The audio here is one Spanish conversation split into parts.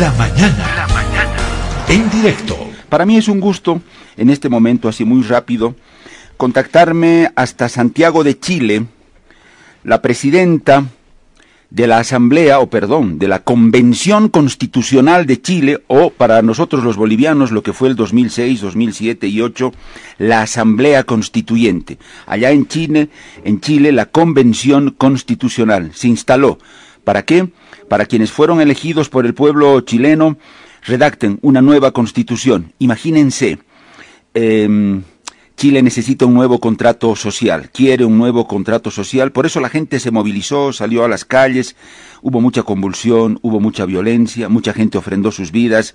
La mañana. La mañana. En directo. Para mí es un gusto, en este momento así muy rápido, contactarme hasta Santiago de Chile, la presidenta de la Asamblea, o perdón, de la Convención Constitucional de Chile, o para nosotros los bolivianos lo que fue el 2006, 2007 y 2008, la Asamblea Constituyente. Allá en Chile, en Chile, la Convención Constitucional se instaló. ¿Para qué? Para quienes fueron elegidos por el pueblo chileno, redacten una nueva constitución. Imagínense, eh, Chile necesita un nuevo contrato social, quiere un nuevo contrato social, por eso la gente se movilizó, salió a las calles, hubo mucha convulsión, hubo mucha violencia, mucha gente ofrendó sus vidas.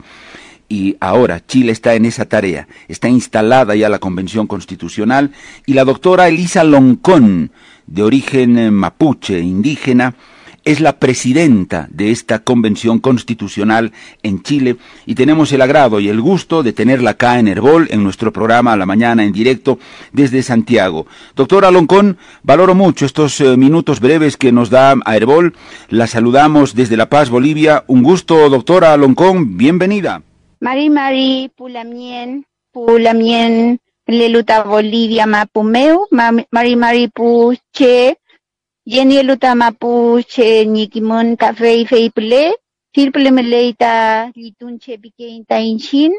Y ahora Chile está en esa tarea, está instalada ya la Convención Constitucional. Y la doctora Elisa Loncón, de origen eh, mapuche, indígena, es la presidenta de esta convención constitucional en Chile y tenemos el agrado y el gusto de tenerla acá en Herbol, en nuestro programa a la mañana en directo desde Santiago. Doctora Loncón, valoro mucho estos eh, minutos breves que nos da a Herbol. La saludamos desde La Paz, Bolivia. Un gusto, doctora Loncón, bienvenida. Mari Mari, Pulamien, Pulamien, Leluta Bolivia, Mapumeu, Mari Mari Puche, Yeni luta mapuche nikimun kafei feiple, filple meleita litunche bikein tainshin,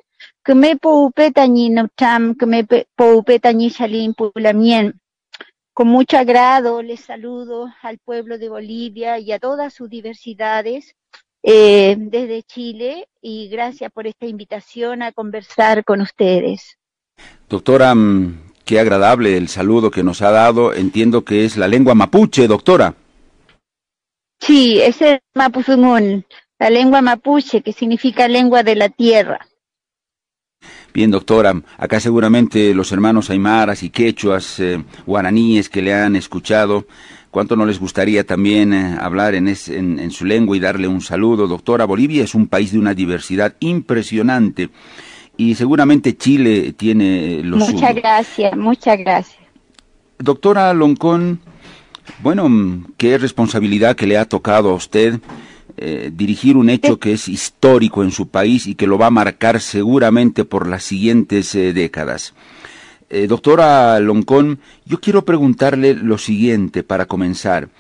que me poupeta ni notam, que me poupeta ni salin pulamien. Con mucho agrado les saludo al pueblo de Bolivia y a todas sus diversidades eh, desde Chile y gracias por esta invitación a conversar con ustedes. Doctora, mm, Qué agradable el saludo que nos ha dado. Entiendo que es la lengua mapuche, doctora. Sí, es el mapuzungún, la lengua mapuche, que significa lengua de la tierra. Bien, doctora, acá seguramente los hermanos aymaras y quechuas, eh, guaraníes que le han escuchado, ¿cuánto no les gustaría también eh, hablar en, en su lengua y darle un saludo? Doctora, Bolivia es un país de una diversidad impresionante y seguramente Chile tiene los Muchas gracias, muchas gracias. Doctora Loncón, bueno, qué responsabilidad que le ha tocado a usted eh, dirigir un hecho que es histórico en su país y que lo va a marcar seguramente por las siguientes eh, décadas. Eh, doctora Loncón, yo quiero preguntarle lo siguiente para comenzar.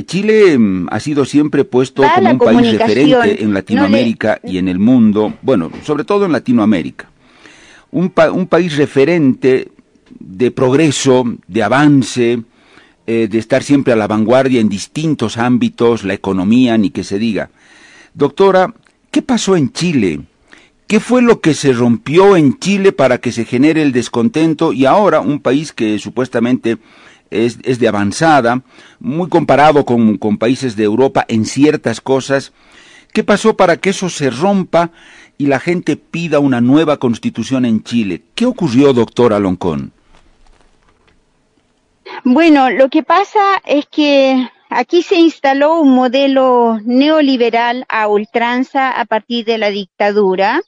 Chile mm, ha sido siempre puesto como un país referente en Latinoamérica y en el mundo, bueno, sobre todo en Latinoamérica. Un, un país referente de progreso, de avance, eh, de estar siempre a la vanguardia en distintos ámbitos, la economía, ni que se diga. Doctora, ¿qué pasó en Chile? ¿Qué fue lo que se rompió en Chile para que se genere el descontento y ahora un país que supuestamente es, es de avanzada, muy comparado con, con países de Europa en ciertas cosas. ¿Qué pasó para que eso se rompa y la gente pida una nueva constitución en Chile? ¿Qué ocurrió, doctora Loncón? Bueno, lo que pasa es que aquí se instaló un modelo neoliberal a ultranza a partir de la dictadura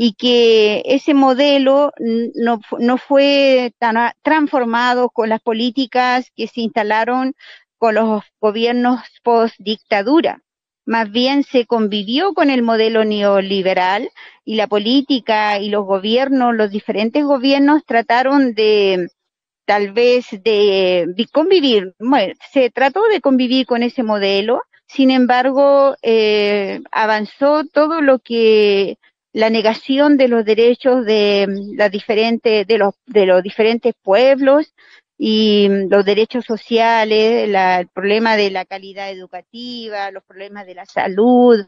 y que ese modelo no, no fue tan transformado con las políticas que se instalaron con los gobiernos post dictadura. Más bien se convivió con el modelo neoliberal y la política y los gobiernos, los diferentes gobiernos trataron de tal vez de, convivir, bueno, se trató de convivir con ese modelo, sin embargo, eh, avanzó todo lo que la negación de los derechos de mm, las diferentes de los de los diferentes pueblos y mm, los derechos sociales, el problema de la calidad educativa, los problemas de la salud,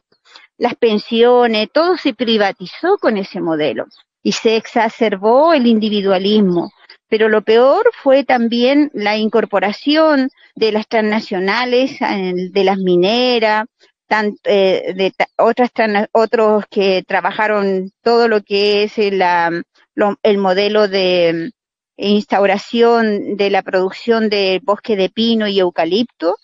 las pensiones, todo se privatizó con ese modelo y se exacerbó el individualismo. Pero lo peor fue también la incorporación de las transnacionales, de las mineras, eh, otras otros que trabajaron todo lo que es el, el modelo de instauración de la producción de bosque de pino y eucalipto,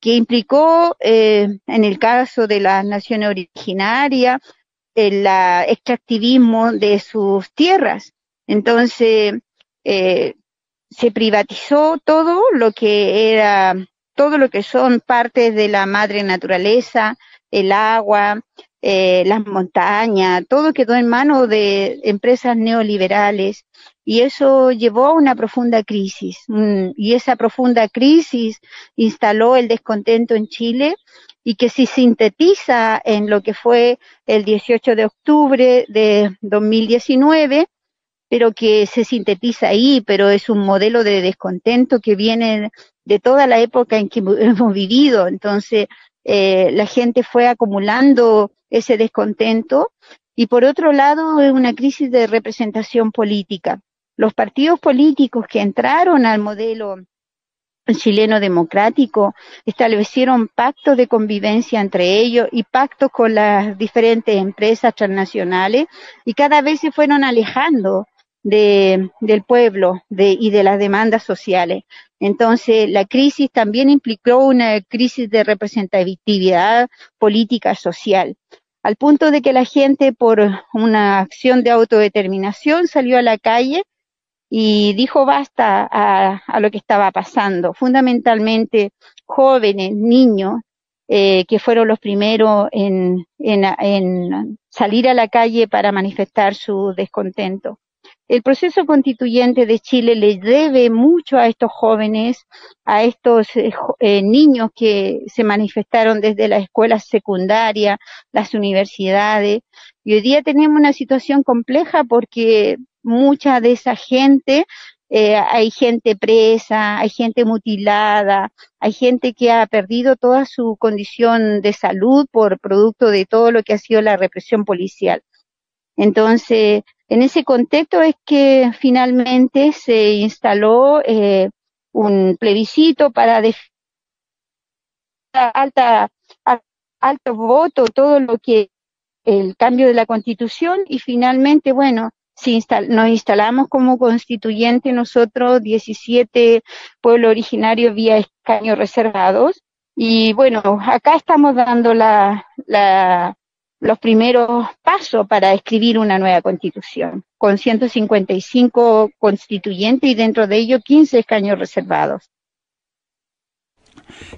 que implicó, eh, en el caso de las naciones originarias, el extractivismo de sus tierras. Entonces, eh, se privatizó todo lo que era todo lo que son partes de la madre naturaleza, el agua, eh, las montañas, todo quedó en manos de empresas neoliberales y eso llevó a una profunda crisis. y esa profunda crisis instaló el descontento en Chile y que se sintetiza en lo que fue el 18 de octubre de 2019, pero que se sintetiza ahí, pero es un modelo de descontento que viene de toda la época en que hemos vivido. Entonces, eh, la gente fue acumulando ese descontento y por otro lado es una crisis de representación política. Los partidos políticos que entraron al modelo chileno democrático establecieron pactos de convivencia entre ellos y pactos con las diferentes empresas transnacionales y cada vez se fueron alejando de, del pueblo de, y de las demandas sociales. Entonces, la crisis también implicó una crisis de representatividad política social, al punto de que la gente, por una acción de autodeterminación, salió a la calle y dijo basta a, a lo que estaba pasando. Fundamentalmente, jóvenes, niños, eh, que fueron los primeros en, en, en salir a la calle para manifestar su descontento. El proceso constituyente de Chile le debe mucho a estos jóvenes, a estos eh, eh, niños que se manifestaron desde las escuelas secundarias, las universidades. Y hoy día tenemos una situación compleja porque mucha de esa gente, eh, hay gente presa, hay gente mutilada, hay gente que ha perdido toda su condición de salud por producto de todo lo que ha sido la represión policial. Entonces, en ese contexto es que finalmente se instaló eh, un plebiscito para alta, alto voto, todo lo que el cambio de la constitución y finalmente, bueno, si nos instalamos como constituyente nosotros 17 pueblos originarios vía escaños reservados. Y bueno, acá estamos dando la, la los primeros pasos para escribir una nueva constitución, con 155 constituyentes y dentro de ello 15 escaños reservados.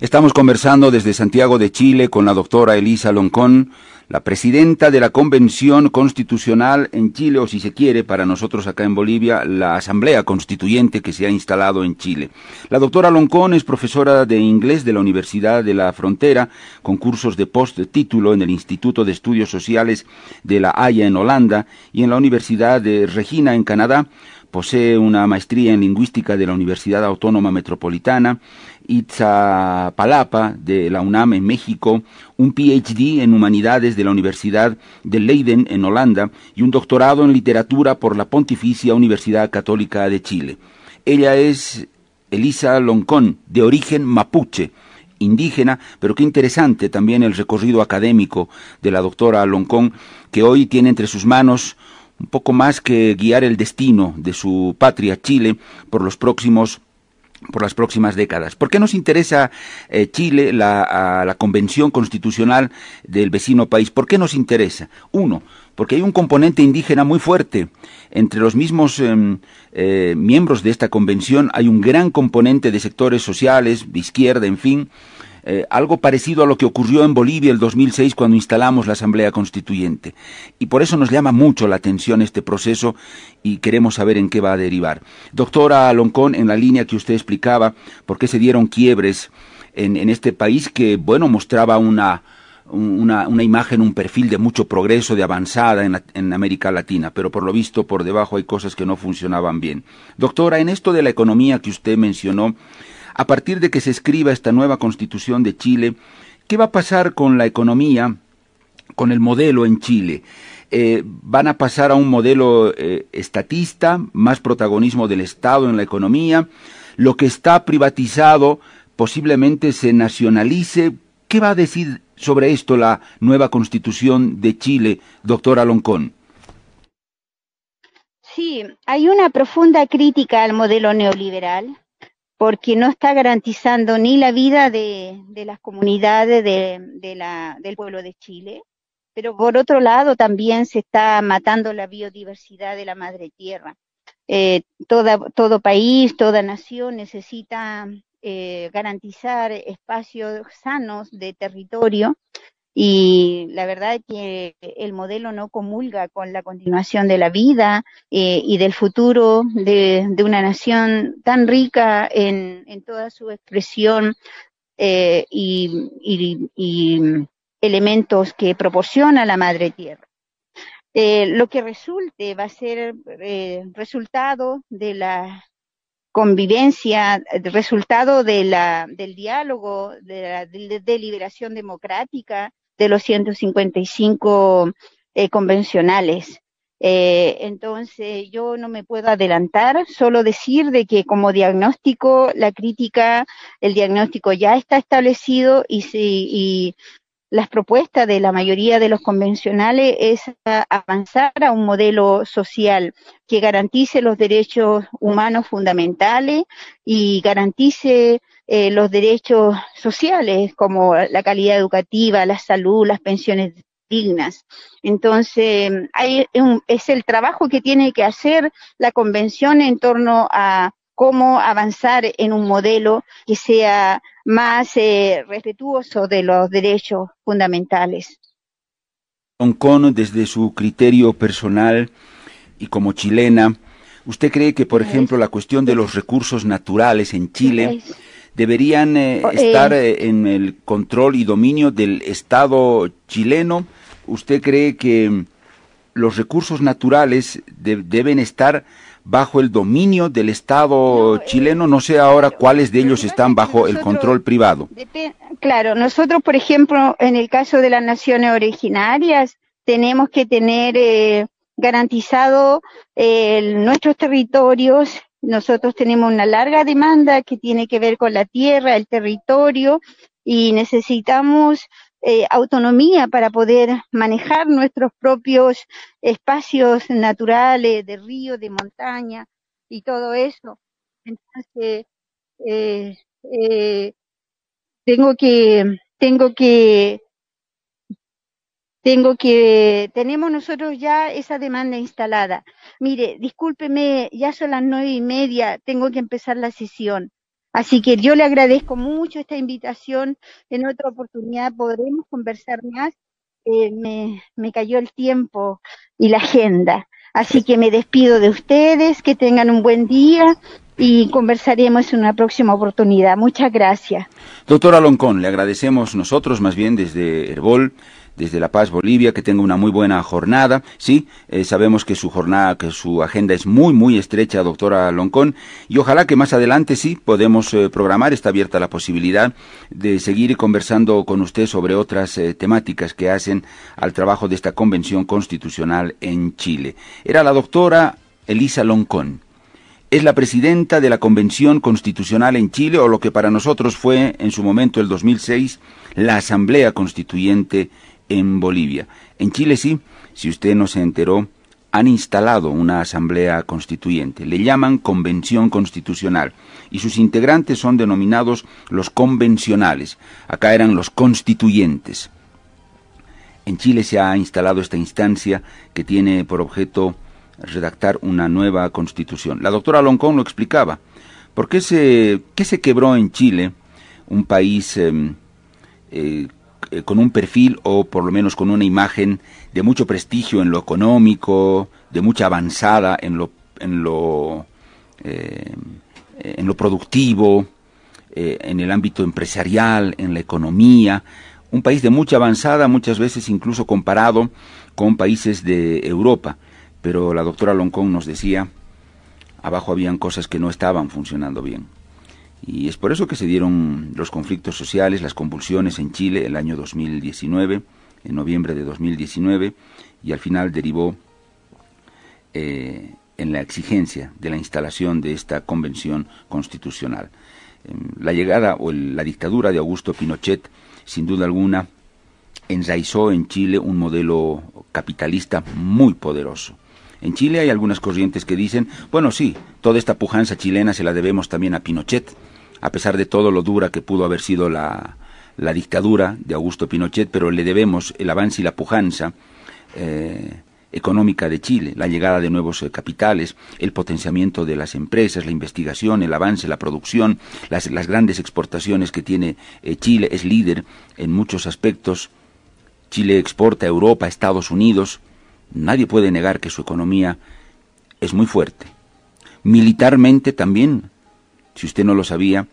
Estamos conversando desde Santiago de Chile con la doctora Elisa Loncón, la presidenta de la Convención Constitucional en Chile, o si se quiere, para nosotros acá en Bolivia, la Asamblea Constituyente que se ha instalado en Chile. La doctora Loncón es profesora de inglés de la Universidad de la Frontera, con cursos de post-título en el Instituto de Estudios Sociales de la Haya en Holanda y en la Universidad de Regina en Canadá. Posee una maestría en lingüística de la Universidad Autónoma Metropolitana Itzapalapa de la UNAM en México, un PhD en Humanidades de la Universidad de Leiden en Holanda y un doctorado en Literatura por la Pontificia Universidad Católica de Chile. Ella es Elisa Loncón, de origen mapuche, indígena, pero qué interesante también el recorrido académico de la doctora Loncón, que hoy tiene entre sus manos un poco más que guiar el destino de su patria Chile por los próximos por las próximas décadas. ¿Por qué nos interesa eh, Chile, la, la convención constitucional del vecino país? ¿Por qué nos interesa? Uno, porque hay un componente indígena muy fuerte. Entre los mismos em, eh, miembros de esta convención hay un gran componente de sectores sociales, de izquierda, en fin, eh, algo parecido a lo que ocurrió en Bolivia el 2006 cuando instalamos la Asamblea Constituyente. Y por eso nos llama mucho la atención este proceso y queremos saber en qué va a derivar. Doctora Loncón, en la línea que usted explicaba, por qué se dieron quiebres en, en este país que, bueno, mostraba una, una, una, imagen, un perfil de mucho progreso, de avanzada en, en, América Latina, pero por lo visto por debajo hay cosas que no funcionaban bien. Doctora, en esto de la economía que usted mencionó, a partir de que se escriba esta nueva constitución de Chile, ¿qué va a pasar con la economía, con el modelo en Chile? Eh, van a pasar a un modelo eh, estatista, más protagonismo del Estado en la economía, lo que está privatizado posiblemente se nacionalice. ¿Qué va a decir sobre esto la nueva constitución de Chile, doctora Loncón? Sí, hay una profunda crítica al modelo neoliberal porque no está garantizando ni la vida de, las comunidades de, la, del pueblo de Chile, pero por otro lado también se está matando la biodiversidad de la madre tierra. Eh, todo país, toda nación necesita eh, garantizar espacios sanos de territorio y la verdad que el modelo no comulga con la continuación de la vida eh, y del futuro de, una nación tan rica en, toda su expresión eh, y, elementos que proporciona la madre tierra. Eh, lo que resulte va a ser resultado de la convivencia, resultado de la, del diálogo, de la deliberación democrática de los 155 eh, convencionales. Eh, entonces, yo no me puedo adelantar, solo decir de que como diagnóstico, la crítica, el diagnóstico ya está establecido y, si, y las propuestas de la mayoría de los convencionales es avanzar a un modelo social que garantice los derechos humanos fundamentales y garantice eh, los derechos sociales como la calidad educativa, la salud, las pensiones dignas. Entonces, hay es el trabajo que tiene que hacer la convención en torno a cómo avanzar en un modelo que sea más eh, respetuoso de los derechos fundamentales. Kong, desde su criterio personal y como chilena, ¿usted cree que, por ejemplo, la cuestión de los recursos naturales en Chile deberían eh, oh, estar eh, eh, en el control y dominio del Estado chileno. ¿Usted cree que los recursos naturales deben estar bajo el dominio del Estado chileno? No sé ahora cuáles de ellos están bajo el control privado. Claro, nosotros, por ejemplo, en el caso de las naciones originarias, tenemos que tener garantizado nuestros territorios nosotros tenemos una larga demanda que tiene que ver con la tierra, el territorio y necesitamos eh, autonomía para poder manejar nuestros propios espacios naturales de río, de montaña y todo eso. Entonces, eh, eh, tengo que tengo que tengo que, tenemos nosotros ya esa demanda instalada. Mire, discúlpeme, ya son las nueve y media, tengo que empezar la sesión. Así que yo le agradezco mucho esta invitación. En otra oportunidad podremos conversar más. Eh, me, cayó el tiempo y la agenda. Así que me despido de ustedes, que tengan un buen día y conversaremos en una próxima oportunidad. Muchas gracias. Doctora Loncón, le agradecemos nosotros, más bien desde Herbol, desde La Paz, Bolivia, que tenga una muy buena jornada. Sí, eh, sabemos que su jornada, que su agenda es muy, muy estrecha, doctora Loncón, y ojalá que más adelante sí podemos eh, programar, está abierta la posibilidad de seguir conversando con usted sobre otras eh, temáticas que hacen al trabajo de esta convención constitucional en Chile. Era la doctora Elisa Loncón es la presidenta de la Convención Constitucional en Chile, o lo que para nosotros fue en su momento el 2006 la Asamblea Constituyente en Bolivia. En Chile sí, si usted no se enteró, han instalado una asamblea constituyente. Le llaman Convención Constitucional y sus integrantes son denominados los convencionales. Acá eran los constituyentes. En Chile se ha instalado esta instancia que tiene por objeto redactar una nueva constitución. La doctora Loncón lo explicaba. ¿Por qué se, qué se quebró en Chile, un país em, eh, eh, con un perfil o por lo menos con una imagen de mucho prestigio en lo económico, de mucha avanzada en lo, en lo, eh, en lo productivo, eh, en el ámbito empresarial, en la economía, un país de mucha avanzada, muchas veces incluso comparado con países de Europa. Pero la doctora Loncón nos decía, abajo habían cosas que no estaban funcionando bien. Y es por eso que se dieron los conflictos sociales, las convulsiones en Chile el año 2019, en noviembre de 2019, y al final derivó eh, en la exigencia de la instalación de esta convención constitucional. Em, la llegada o la dictadura de Augusto Pinochet, sin duda alguna, enraizó en Chile un modelo capitalista muy poderoso en Chile hay algunas corrientes que dicen, bueno, sí, toda esta pujanza chilena se la debemos también a Pinochet, a pesar de todo lo dura que pudo haber sido la, la dictadura de Augusto Pinochet, pero le debemos el avance y la pujanza eh, económica de Chile, la llegada de nuevos eh, capitales, el potenciamiento de las empresas, la investigación, el avance, la producción, las, las grandes exportaciones que tiene eh, Chile, es líder en muchos aspectos Chile exporta a Europa, a Estados Unidos. Nadie puede negar que su economía es muy fuerte. Militarmente también, si usted no lo sabía,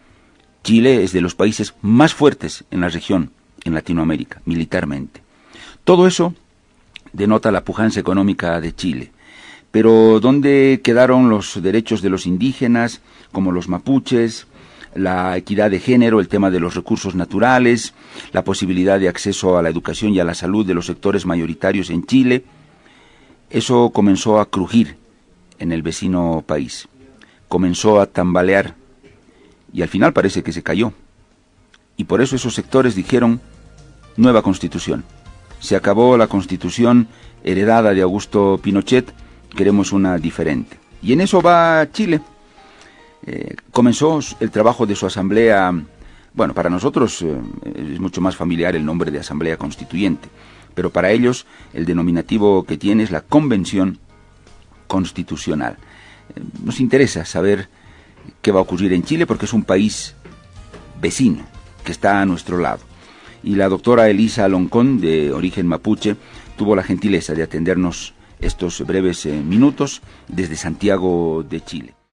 Chile es de los países más fuertes en la región, en Latinoamérica, militarmente. Todo eso denota la pujanza económica de Chile. Pero ¿dónde quedaron los derechos de los indígenas, como los mapuches, la equidad de género, el tema de los recursos naturales, la posibilidad de acceso a la educación y a la salud de los sectores mayoritarios en Chile? Eso comenzó a crujir en el vecino país. Comenzó a tambalear y al final parece que se cayó. Y por eso esos sectores dijeron nueva constitución. Se acabó la constitución heredada de Augusto Pinochet, queremos una diferente. Y en eso va Chile. Eh, comenzó el trabajo de su asamblea, bueno, para nosotros eh, es mucho más familiar el nombre de asamblea constituyente, pero para ellos el denominativo que tiene es la convención constitucional. Eh, nos interesa saber qué va a ocurrir en Chile porque es un país vecino que está a nuestro lado. Y la doctora Elisa Loncón, de origen mapuche, tuvo la gentileza de atendernos estos breves minutos desde Santiago de Chile.